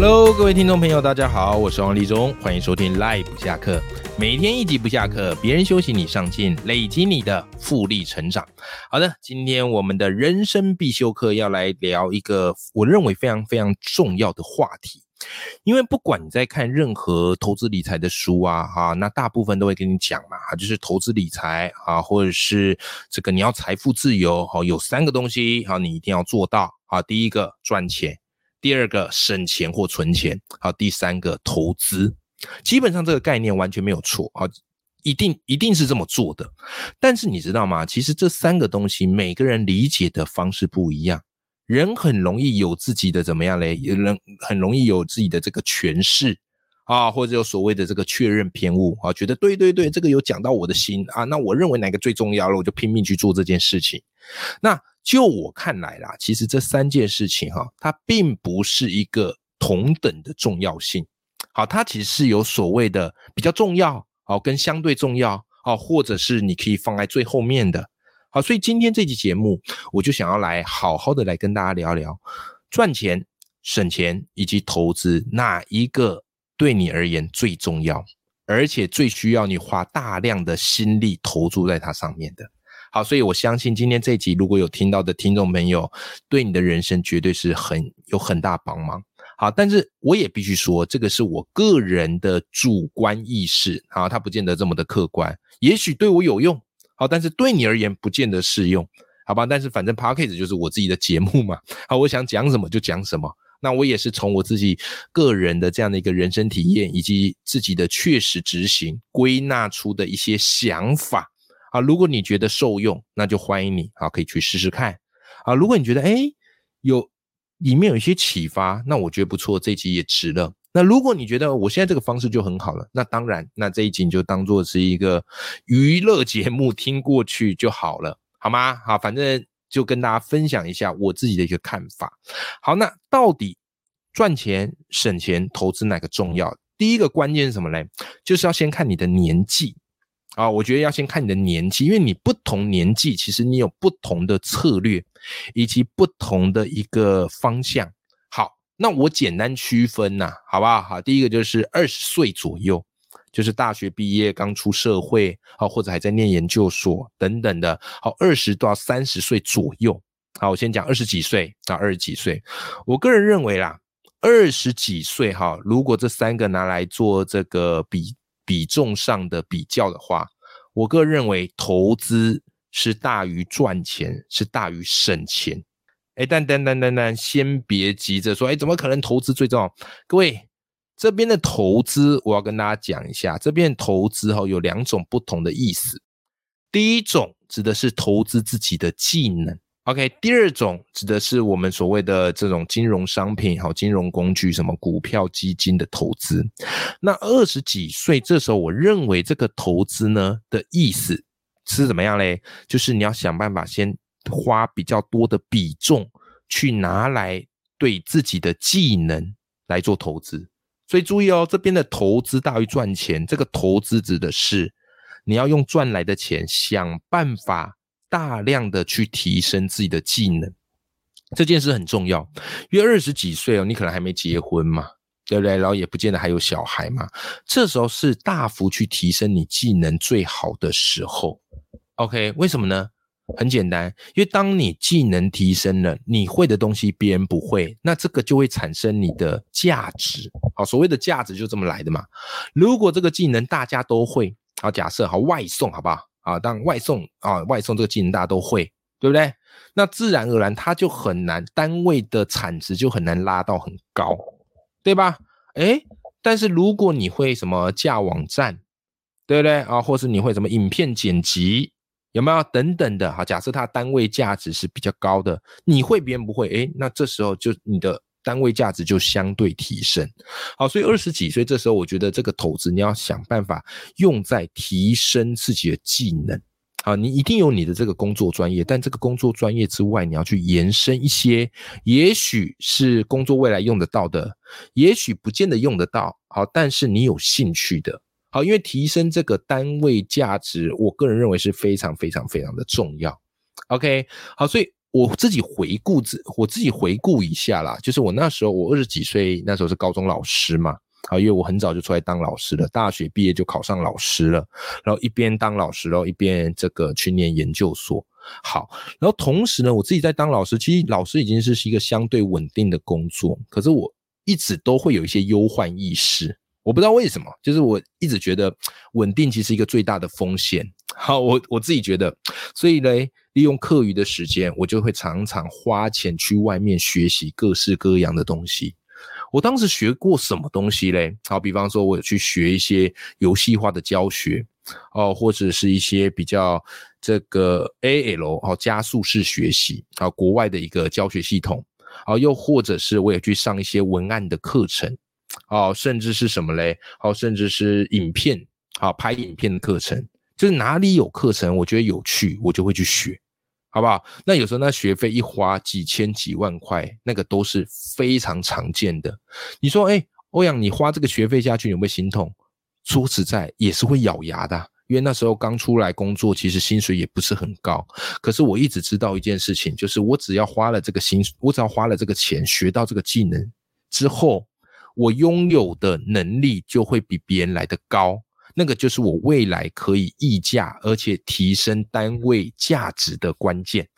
Hello，各位听众朋友，大家好，我是王立中，欢迎收听 Life 不下课。每天一集不下课，别人休息你上进，累积你的复利成长。好的，今天我们的人生必修课要来聊一个我认为非常非常重要的话题。因为不管你在看任何投资理财的书啊，哈，那大部分都会跟你讲嘛，就是投资理财啊，或者是这个你要财富自由，哈，有三个东西，好，你一定要做到啊。第一个赚钱，第二个省钱或存钱，好，第三个投资。基本上这个概念完全没有错啊，一定一定是这么做的。但是你知道吗？其实这三个东西每个人理解的方式不一样，人很容易有自己的怎么样嘞？人很容易有自己的这个诠释啊，或者有所谓的这个确认偏误啊，觉得对对对，这个有讲到我的心啊，那我认为哪个最重要了，我就拼命去做这件事情。那就我看来啦，其实这三件事情哈，它并不是一个同等的重要性。好，它其实是有所谓的比较重要，好跟相对重要，好或者是你可以放在最后面的，好，所以今天这期节目我就想要来好好的来跟大家聊聊赚钱、省钱以及投资哪一个对你而言最重要，而且最需要你花大量的心力投注在它上面的。好，所以我相信今天这一集如果有听到的听众朋友，对你的人生绝对是很有很大帮忙。好，但是我也必须说，这个是我个人的主观意识，好，它不见得这么的客观，也许对我有用，好，但是对你而言不见得适用，好吧？但是反正 p a r k a s 就是我自己的节目嘛，好，我想讲什么就讲什么，那我也是从我自己个人的这样的一个人生体验以及自己的确实执行归纳出的一些想法，啊，如果你觉得受用，那就欢迎你，好，可以去试试看，啊，如果你觉得哎有。里面有一些启发，那我觉得不错，这一集也值了。那如果你觉得我现在这个方式就很好了，那当然，那这一集你就当做是一个娱乐节目听过去就好了，好吗？好，反正就跟大家分享一下我自己的一个看法。好，那到底赚钱、省钱、投资哪个重要？第一个关键是什么嘞？就是要先看你的年纪。啊，我觉得要先看你的年纪，因为你不同年纪，其实你有不同的策略，以及不同的一个方向。好，那我简单区分呐，好不好？好，第一个就是二十岁左右，就是大学毕业刚出社会，好，或者还在念研究所等等的。好，二十到三十岁左右。好，我先讲二十几岁到二十几岁。我个人认为啦，二十几岁哈，如果这三个拿来做这个比。比重上的比较的话，我个人认为投资是大于赚钱，是大于省钱。哎，但但但但但，先别急着说，哎，怎么可能投资最重要？各位，这边的投资我要跟大家讲一下，这边投资哈有两种不同的意思。第一种指的是投资自己的技能。OK，第二种指的是我们所谓的这种金融商品、好金融工具，什么股票、基金的投资。那二十几岁这时候，我认为这个投资呢的意思是怎么样嘞？就是你要想办法先花比较多的比重去拿来对自己的技能来做投资。所以注意哦，这边的投资大于赚钱，这个投资指的是你要用赚来的钱想办法。大量的去提升自己的技能，这件事很重要。因为二十几岁哦，你可能还没结婚嘛，对不对？然后也不见得还有小孩嘛。这时候是大幅去提升你技能最好的时候。OK，为什么呢？很简单，因为当你技能提升了，你会的东西别人不会，那这个就会产生你的价值。好，所谓的价值就这么来的嘛。如果这个技能大家都会，好，假设好外送，好不好？啊，当外送啊，外送这个技能大家都会，对不对？那自然而然，它就很难，单位的产值就很难拉到很高，对吧？哎，但是如果你会什么架网站，对不对啊？或是你会什么影片剪辑，有没有等等的？好，假设它单位价值是比较高的，你会别人不会，哎，那这时候就你的。单位价值就相对提升，好，所以二十几岁这时候，我觉得这个投资你要想办法用在提升自己的技能，啊，你一定有你的这个工作专业，但这个工作专业之外，你要去延伸一些，也许是工作未来用得到的，也许不见得用得到。好，但是你有兴趣的，好，因为提升这个单位价值，我个人认为是非常非常非常的重要。OK，好，所以我自己回顾自我自己回顾一下啦，就是我那时候我二十几岁，那时候是高中老师嘛。啊，因为我很早就出来当老师了，大学毕业就考上老师了，然后一边当老师，然后一边这个去念研究所。好，然后同时呢，我自己在当老师，其实老师已经是一个相对稳定的工作，可是我一直都会有一些忧患意识，我不知道为什么，就是我一直觉得稳定其实一个最大的风险。好，我我自己觉得，所以呢，利用课余的时间，我就会常常花钱去外面学习各式各样的东西。我当时学过什么东西嘞？好，比方说，我有去学一些游戏化的教学，哦，或者是一些比较这个 A L 哦加速式学习啊，国外的一个教学系统，啊，又或者是我也去上一些文案的课程，哦，甚至是什么嘞？哦，甚至是影片，好拍影片的课程，就是哪里有课程，我觉得有趣，我就会去学。好不好？那有时候那学费一花几千几万块，那个都是非常常见的。你说，哎，欧阳，你花这个学费下去有没有心痛？说实在，也是会咬牙的，因为那时候刚出来工作，其实薪水也不是很高。可是我一直知道一件事情，就是我只要花了这个薪，我只要花了这个钱，学到这个技能之后，我拥有的能力就会比别人来的高。那个就是我未来可以溢价，而且提升单位价值的关键。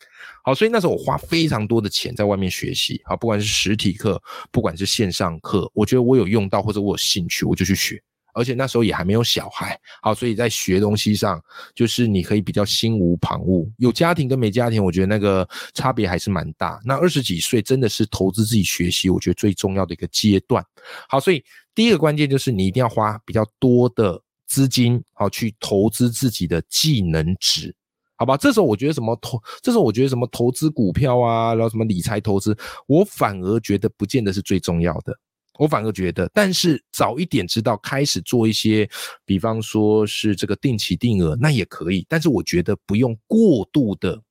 好，所以那时候我花非常多的钱在外面学习，好，不管是实体课，不管是线上课，我觉得我有用到或者我有兴趣，我就去学。而且那时候也还没有小孩，好，所以在学东西上，就是你可以比较心无旁骛。有家庭跟没家庭，我觉得那个差别还是蛮大。那二十几岁真的是投资自己学习，我觉得最重要的一个阶段。好，所以第一个关键就是你一定要花比较多的。资金好去投资自己的技能值，好吧？这时候我觉得什么投，这时候我觉得什么投资股票啊，然后什么理财投资，我反而觉得不见得是最重要的。我反而觉得，但是早一点知道开始做一些，比方说是这个定期定额，那也可以。但是我觉得不用过度的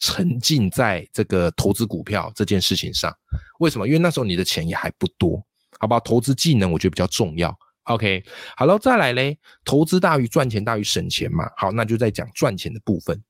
沉浸在这个投资股票这件事情上。为什么？因为那时候你的钱也还不多，好吧？投资技能我觉得比较重要。OK，好了，再来嘞，投资大于赚钱大于省钱嘛。好，那就在讲赚钱的部分。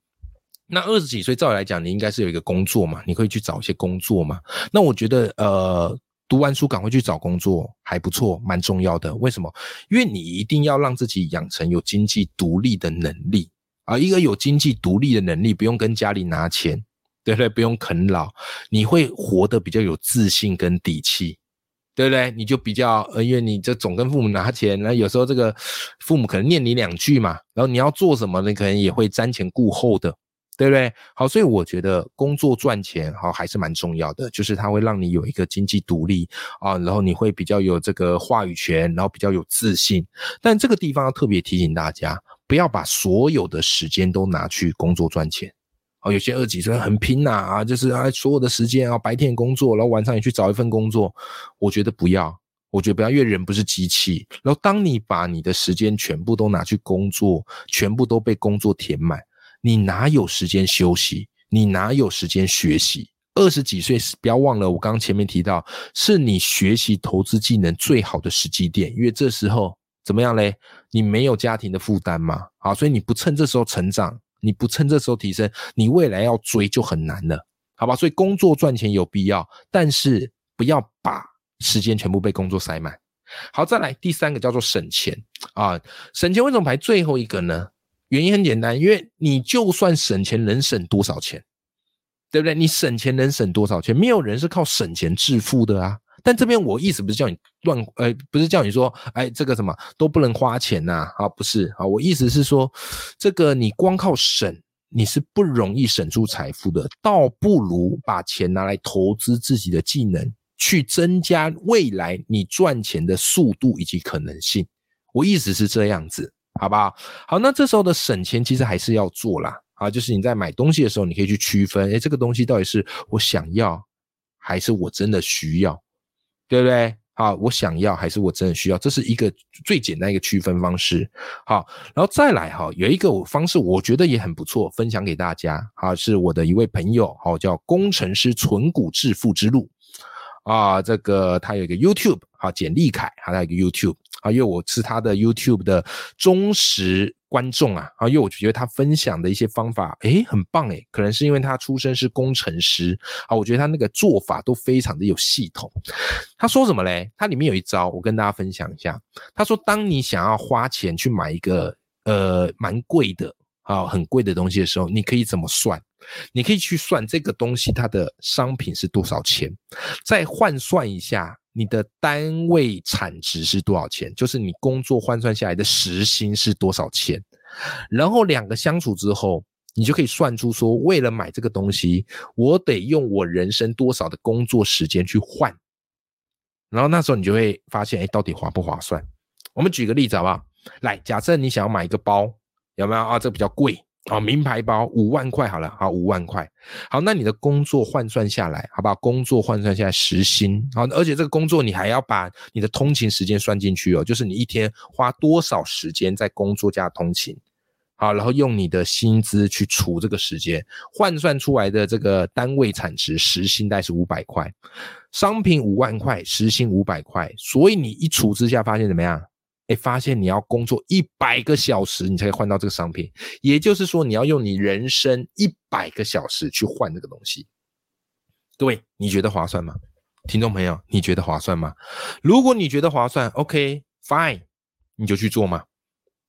那二十几岁，照理来讲，你应该是有一个工作嘛，你可以去找一些工作嘛。那我觉得，呃，读完书赶快去找工作还不错，蛮重要的。为什么？因为你一定要让自己养成有经济独立的能力啊。一个有经济独立的能力，不用跟家里拿钱，对不对？不用啃老，你会活得比较有自信跟底气。对不对？你就比较呃，因为你这总跟父母拿钱，那有时候这个父母可能念你两句嘛，然后你要做什么，你可能也会瞻前顾后的，对不对？好，所以我觉得工作赚钱好还是蛮重要的，就是它会让你有一个经济独立啊，然后你会比较有这个话语权，然后比较有自信。但这个地方要特别提醒大家，不要把所有的时间都拿去工作赚钱。哦，有些二几岁很拼呐啊，就是啊，所有的时间啊，白天工作，然后晚上也去找一份工作。我觉得不要，我觉得不要，因为人不是机器。然后当你把你的时间全部都拿去工作，全部都被工作填满，你哪有时间休息？你哪有时间学习？二十几岁，不要忘了，我刚刚前面提到，是你学习投资技能最好的时机点，因为这时候怎么样嘞？你没有家庭的负担嘛，好，所以你不趁这时候成长。你不趁这时候提升，你未来要追就很难了，好吧？所以工作赚钱有必要，但是不要把时间全部被工作塞满。好，再来第三个叫做省钱啊，省钱为什么排最后一个呢？原因很简单，因为你就算省钱，能省多少钱？对不对？你省钱能省多少钱？没有人是靠省钱致富的啊。但这边我意思不是叫你乱，呃，不是叫你说，哎，这个什么都不能花钱呐，啊，不是，啊，我意思是说，这个你光靠省，你是不容易省出财富的，倒不如把钱拿来投资自己的技能，去增加未来你赚钱的速度以及可能性。我意思是这样子，好不好？好，那这时候的省钱其实还是要做啦，啊，就是你在买东西的时候，你可以去区分，哎，这个东西到底是我想要，还是我真的需要。对不对？啊，我想要还是我真的需要？这是一个最简单一个区分方式。好，然后再来哈，有一个方式我觉得也很不错，分享给大家啊，是我的一位朋友，好叫工程师存股致富之路啊，这个他有一个 YouTube 啊，简立凯，他有一个 YouTube 啊，因为我是他的 YouTube 的忠实。观众啊，啊，因为我觉得他分享的一些方法，诶，很棒诶，可能是因为他出身是工程师啊，我觉得他那个做法都非常的有系统。他说什么嘞？他里面有一招，我跟大家分享一下。他说，当你想要花钱去买一个呃蛮贵的啊很贵的东西的时候，你可以怎么算？你可以去算这个东西它的商品是多少钱，再换算一下。你的单位产值是多少钱？就是你工作换算下来的时薪是多少钱？然后两个相处之后，你就可以算出说，为了买这个东西，我得用我人生多少的工作时间去换。然后那时候你就会发现，哎，到底划不划算？我们举个例子好不好？来，假设你想要买一个包，有没有啊？这比较贵。啊，名牌包五万块好了，好五万块，好，那你的工作换算下来，好不好？工作换算下来时薪，好，而且这个工作你还要把你的通勤时间算进去哦，就是你一天花多少时间在工作加通勤，好，然后用你的薪资去除这个时间，换算出来的这个单位产值时薪大概是五百块，商品五万块，时薪五百块，所以你一除之下发现怎么样？哎，发现你要工作一百个小时，你才可以换到这个商品。也就是说，你要用你人生一百个小时去换这个东西。各位，你觉得划算吗？听众朋友，你觉得划算吗？如果你觉得划算，OK，Fine，你就去做嘛，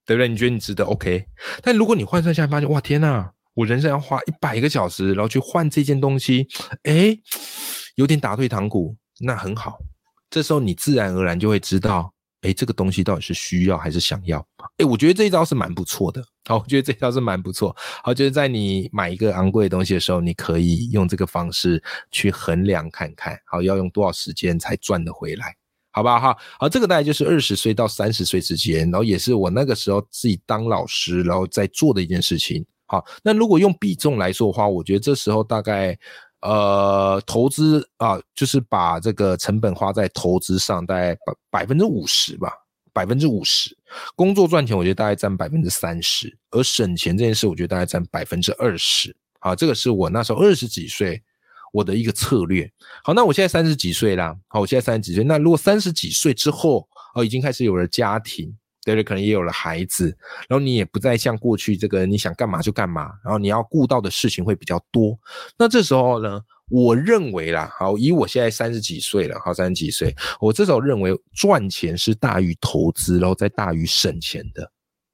对不对？你觉得你值得，OK。但如果你换算下来发现，哇，天哪，我人生要花一百个小时，然后去换这件东西，哎，有点打退堂鼓，那很好。这时候你自然而然就会知道。哎，这个东西到底是需要还是想要？哎，我觉得这一招是蛮不错的。好，我觉得这一招是蛮不错。好，就是在你买一个昂贵的东西的时候，你可以用这个方式去衡量看看，好，要用多少时间才赚得回来，好不好？哈，好，这个大概就是二十岁到三十岁之间，然后也是我那个时候自己当老师然后在做的一件事情。好，那如果用比重来说的话，我觉得这时候大概。呃，投资啊，就是把这个成本花在投资上，大概百百分之五十吧，百分之五十。工作赚钱，我觉得大概占百分之三十，而省钱这件事，我觉得大概占百分之二十。好，这个是我那时候二十几岁我的一个策略。好，那我现在三十几岁啦，好，我现在三十几岁。那如果三十几岁之后，哦，已经开始有了家庭。对对，可能也有了孩子，然后你也不再像过去这个你想干嘛就干嘛，然后你要顾到的事情会比较多。那这时候呢，我认为啦，好，以我现在三十几岁了，好，三十几岁，我这时候认为赚钱是大于投资，然后再大于省钱的。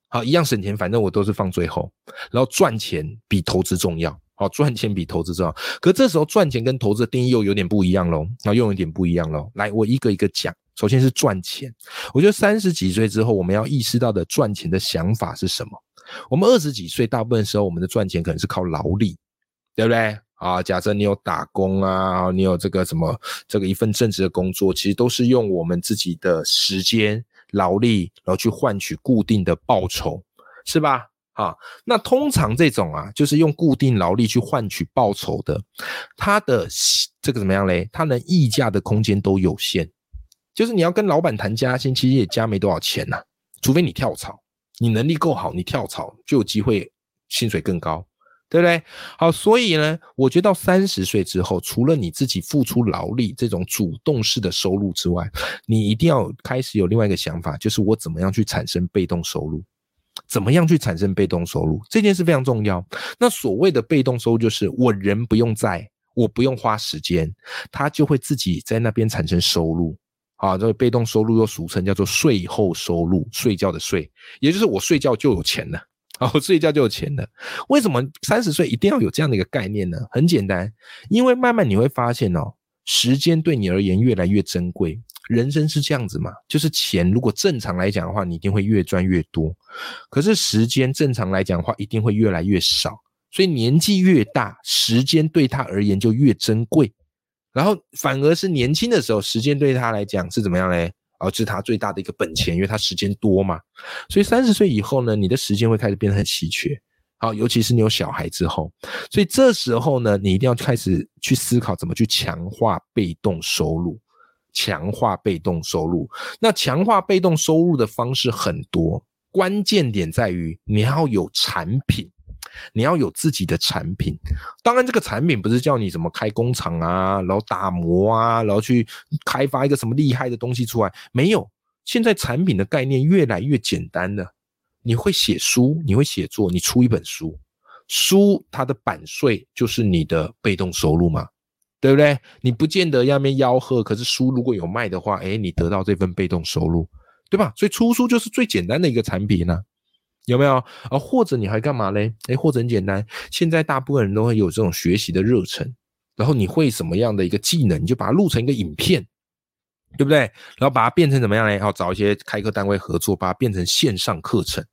好，一样省钱，反正我都是放最后，然后赚钱比投资重要。好，赚钱比投资重要。可这时候赚钱跟投资的定义又有点不一样喽，然后又有点不一样喽。来，我一个一个讲。首先是赚钱，我觉得三十几岁之后，我们要意识到的赚钱的想法是什么？我们二十几岁，大部分时候我们的赚钱可能是靠劳力，对不对？啊，假设你有打工啊，你有这个什么这个一份正职的工作，其实都是用我们自己的时间、劳力，然后去换取固定的报酬，是吧？啊，那通常这种啊，就是用固定劳力去换取报酬的，它的这个怎么样嘞？它能溢价的空间都有限。就是你要跟老板谈加薪，其实也加没多少钱呐，除非你跳槽，你能力够好，你跳槽就有机会薪水更高，对不对？好，所以呢，我觉得到三十岁之后，除了你自己付出劳力这种主动式的收入之外，你一定要开始有另外一个想法，就是我怎么样去产生被动收入？怎么样去产生被动收入？这件事非常重要。那所谓的被动收入，就是我人不用在，我不用花时间，他就会自己在那边产生收入。啊，这个被动收入又俗称叫做税后收入，睡觉的睡，也就是我睡觉就有钱了。啊，我睡觉就有钱了。为什么三十岁一定要有这样的一个概念呢？很简单，因为慢慢你会发现哦，时间对你而言越来越珍贵。人生是这样子嘛，就是钱如果正常来讲的话，你一定会越赚越多。可是时间正常来讲的话，一定会越来越少。所以年纪越大，时间对他而言就越珍贵。然后反而是年轻的时候，时间对他来讲是怎么样嘞？哦，是他最大的一个本钱，因为他时间多嘛。所以三十岁以后呢，你的时间会开始变得很稀缺。好，尤其是你有小孩之后，所以这时候呢，你一定要开始去思考怎么去强化被动收入。强化被动收入。那强化被动收入的方式很多，关键点在于你要有产品，你要有自己的产品。当然，这个产品不是叫你怎么开工厂啊，然后打磨啊，然后去开发一个什么厉害的东西出来，没有。现在产品的概念越来越简单了。你会写书，你会写作，你出一本书，书它的版税就是你的被动收入嘛，对不对？你不见得要面吆喝，可是书如果有卖的话，哎，你得到这份被动收入，对吧？所以出书就是最简单的一个产品呢，有没有？啊，或者你还干嘛嘞？哎，或者很简单，现在大部分人都会有这种学习的热忱，然后你会什么样的一个技能，你就把它录成一个影片。对不对？然后把它变成怎么样呢？然后找一些开课单位合作，把它变成线上课程，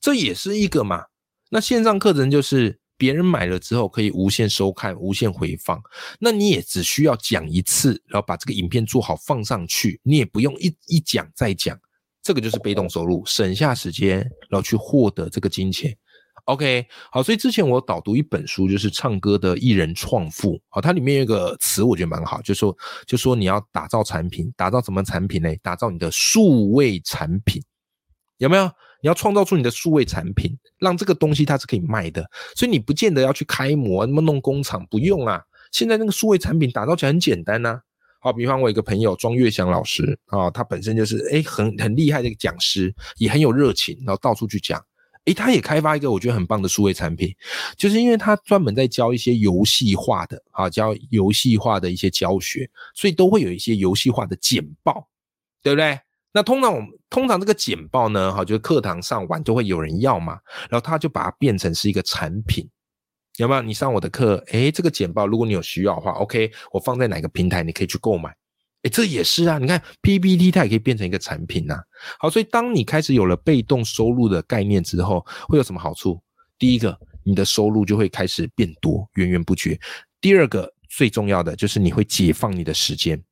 这也是一个嘛。那线上课程就是别人买了之后可以无限收看、无限回放，那你也只需要讲一次，然后把这个影片做好放上去，你也不用一一讲再讲，这个就是被动收入，省下时间，然后去获得这个金钱。OK，好，所以之前我导读一本书，就是唱歌的艺人创富，好，它里面有一个词，我觉得蛮好，就说就说你要打造产品，打造什么产品呢？打造你的数位产品，有没有？你要创造出你的数位产品，让这个东西它是可以卖的，所以你不见得要去开模，那么弄工厂不用啊。现在那个数位产品打造起来很简单呐。好，比方我一个朋友庄月祥老师啊，他本身就是哎很很厉害的一个讲师，也很有热情，然后到处去讲。诶，他也开发一个我觉得很棒的数位产品，就是因为他专门在教一些游戏化的啊，教游戏化的一些教学，所以都会有一些游戏化的简报，对不对？那通常我们通常这个简报呢，哈，就是课堂上完都会有人要嘛，然后他就把它变成是一个产品，有没有？你上我的课，诶，这个简报如果你有需要的话，OK，我放在哪个平台你可以去购买。哎，这也是啊！你看 PPT 它也可以变成一个产品呐。好，所以当你开始有了被动收入的概念之后，会有什么好处？第一个，你的收入就会开始变多，源源不绝。第二个，最重要的就是你会解放你的时间，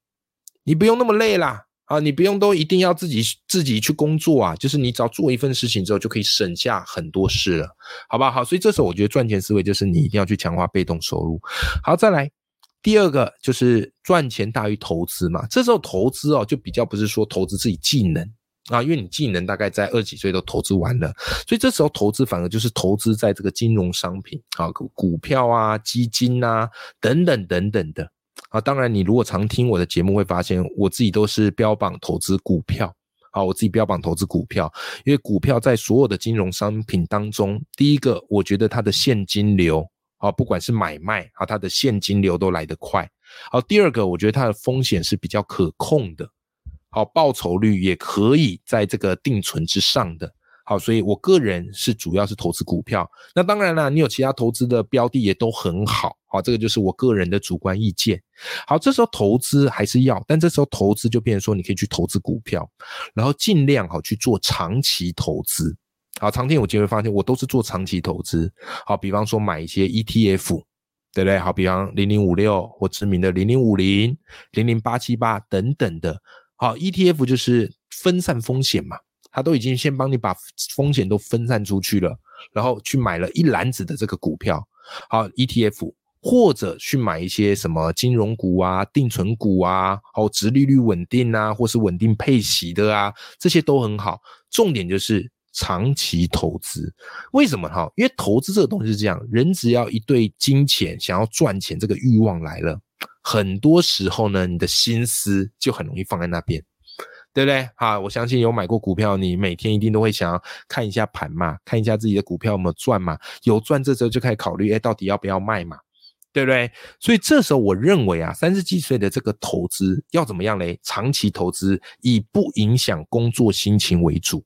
你不用那么累啦啊！你不用都一定要自己自己去工作啊，就是你只要做一份事情之后，就可以省下很多事了，好吧？好，所以这时候我觉得赚钱思维就是你一定要去强化被动收入。好，再来。第二个就是赚钱大于投资嘛，这时候投资哦就比较不是说投资自己技能啊，因为你技能大概在二十几岁都投资完了，所以这时候投资反而就是投资在这个金融商品啊，股票啊、基金啊等等等等的啊。当然，你如果常听我的节目，会发现我自己都是标榜投资股票啊，我自己标榜投资股票，因为股票在所有的金融商品当中，第一个我觉得它的现金流。啊，不管是买卖啊，它的现金流都来得快。好，第二个，我觉得它的风险是比较可控的。好，报酬率也可以在这个定存之上的。好，所以我个人是主要是投资股票。那当然了，你有其他投资的标的也都很好。好，这个就是我个人的主观意见。好，这时候投资还是要，但这时候投资就变成说，你可以去投资股票，然后尽量好去做长期投资。好，常听我就会发现，我都是做长期投资。好，比方说买一些 ETF，对不对？好，比方零零五六或知名的零零五零、零零八七八等等的。好，ETF 就是分散风险嘛，他都已经先帮你把风险都分散出去了，然后去买了一篮子的这个股票。好，ETF 或者去买一些什么金融股啊、定存股啊，好，殖利率稳定啊，或是稳定配息的啊，这些都很好。重点就是。长期投资，为什么哈？因为投资这个东西是这样，人只要一对金钱想要赚钱这个欲望来了，很多时候呢，你的心思就很容易放在那边，对不对？哈，我相信有买过股票，你每天一定都会想要看一下盘嘛，看一下自己的股票有没有赚嘛，有赚这时候就开始考虑，哎，到底要不要卖嘛，对不对？所以这时候我认为啊，三十几岁的这个投资要怎么样嘞？长期投资以不影响工作心情为主。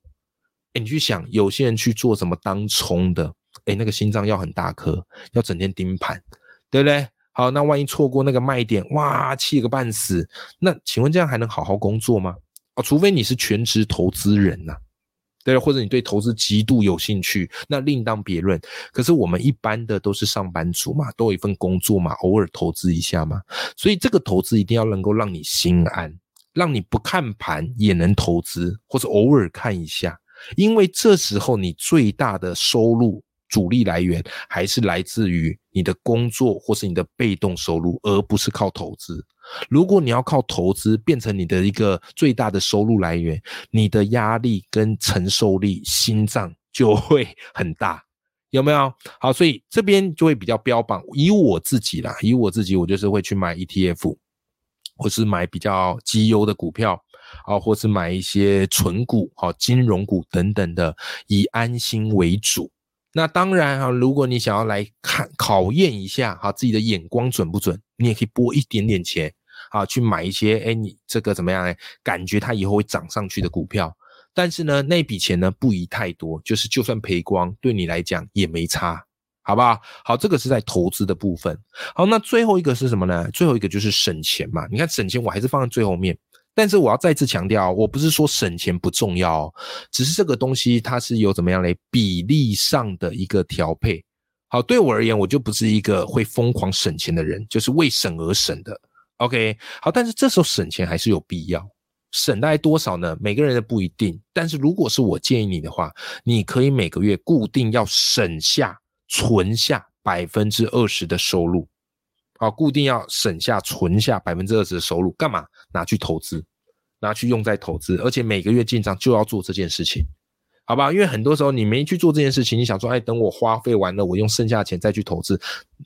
哎，你去想，有些人去做什么当冲的，哎，那个心脏要很大颗，要整天盯盘，对不对？好，那万一错过那个卖点，哇，气个半死，那请问这样还能好好工作吗？除非你是全职投资人呐，对，或者你对投资极度有兴趣，那另当别论。可是我们一般的都是上班族嘛，都有一份工作嘛，偶尔投资一下嘛，所以这个投资一定要能够让你心安，让你不看盘也能投资，或者偶尔看一下。因为这时候你最大的收入主力来源还是来自于你的工作或是你的被动收入，而不是靠投资。如果你要靠投资变成你的一个最大的收入来源，你的压力跟承受力，心脏就会很大，有没有？好，所以这边就会比较标榜，以我自己啦，以我自己，我就是会去买 ETF，或是买比较绩优的股票。啊，或是买一些纯股、好金融股等等的，以安心为主。那当然啊，如果你想要来看考验一下哈自己的眼光准不准，你也可以拨一点点钱啊去买一些，哎，你这个怎么样哎？感觉它以后会涨上去的股票。但是呢，那笔钱呢不宜太多，就是就算赔光，对你来讲也没差，好不好？好，这个是在投资的部分。好，那最后一个是什么呢？最后一个就是省钱嘛。你看省钱，我还是放在最后面。但是我要再次强调，我不是说省钱不重要，只是这个东西它是有怎么样嘞比例上的一个调配。好，对我而言，我就不是一个会疯狂省钱的人，就是为省而省的。OK，好，但是这时候省钱还是有必要，省大概多少呢？每个人的不一定。但是如果是我建议你的话，你可以每个月固定要省下、存下百分之二十的收入。好，固定要省下、存下百分之二十的收入，干嘛？拿去投资，拿去用在投资，而且每个月进账就要做这件事情，好吧？因为很多时候你没去做这件事情，你想说，哎，等我花费完了，我用剩下的钱再去投资，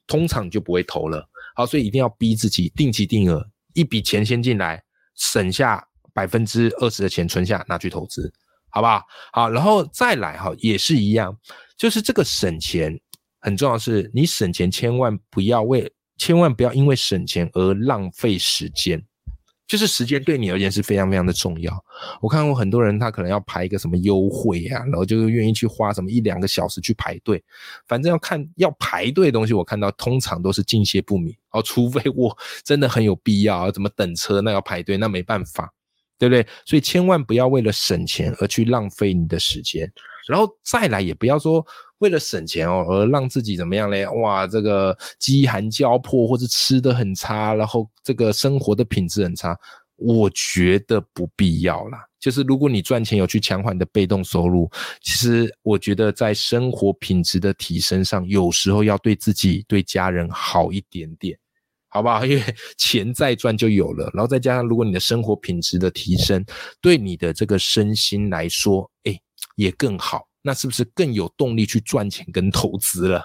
通常就不会投了。好，所以一定要逼自己定期定额，一笔钱先进来，省下百分之二十的钱存下，拿去投资，好不好？好，然后再来哈，也是一样，就是这个省钱很重要，是你省钱千万不要为。千万不要因为省钱而浪费时间，就是时间对你而言是非常非常的重要。我看过很多人，他可能要排一个什么优惠啊，然后就愿意去花什么一两个小时去排队。反正要看要排队的东西，我看到通常都是敬谢不明哦，除非我真的很有必要，怎么等车那要排队，那没办法，对不对？所以千万不要为了省钱而去浪费你的时间，然后再来也不要说。为了省钱哦，而让自己怎么样嘞？哇，这个饥寒交迫，或者吃的很差，然后这个生活的品质很差，我觉得不必要啦。就是如果你赚钱有去强化你的被动收入，其实我觉得在生活品质的提升上，有时候要对自己、对家人好一点点，好不好？因为钱再赚就有了，然后再加上如果你的生活品质的提升，对你的这个身心来说，哎，也更好。那是不是更有动力去赚钱跟投资了？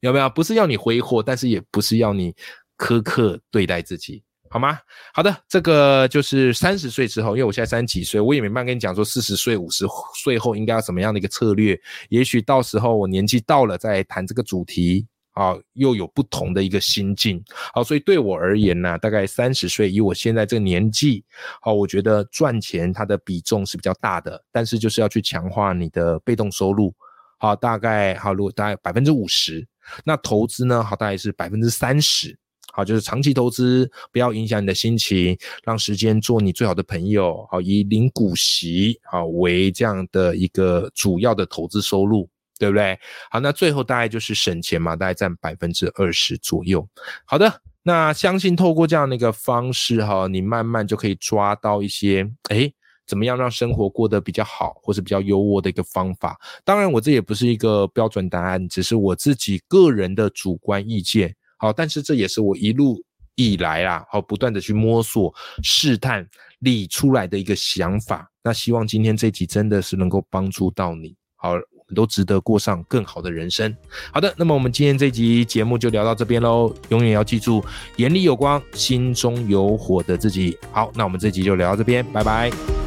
有没有？不是要你挥霍，但是也不是要你苛刻对待自己，好吗？好的，这个就是三十岁之后，因为我现在三十几岁，我也没办法跟你讲说四十岁、五十岁后应该要什么样的一个策略。也许到时候我年纪到了再谈这个主题。啊，又有不同的一个心境。好，所以对我而言呢，大概三十岁，以我现在这个年纪，好，我觉得赚钱它的比重是比较大的，但是就是要去强化你的被动收入。好，大概好，如果大概百分之五十，那投资呢，好，大概是百分之三十。好，就是长期投资，不要影响你的心情，让时间做你最好的朋友。好，以零股息好为这样的一个主要的投资收入。对不对？好，那最后大概就是省钱嘛，大概占百分之二十左右。好的，那相信透过这样的一个方式哈，你慢慢就可以抓到一些，哎，怎么样让生活过得比较好，或是比较优渥的一个方法。当然，我这也不是一个标准答案，只是我自己个人的主观意见。好，但是这也是我一路以来啊，好不断的去摸索、试探、理出来的一个想法。那希望今天这集真的是能够帮助到你。好。都值得过上更好的人生。好的，那么我们今天这集节目就聊到这边喽。永远要记住，眼里有光，心中有火的自己。好，那我们这集就聊到这边，拜拜。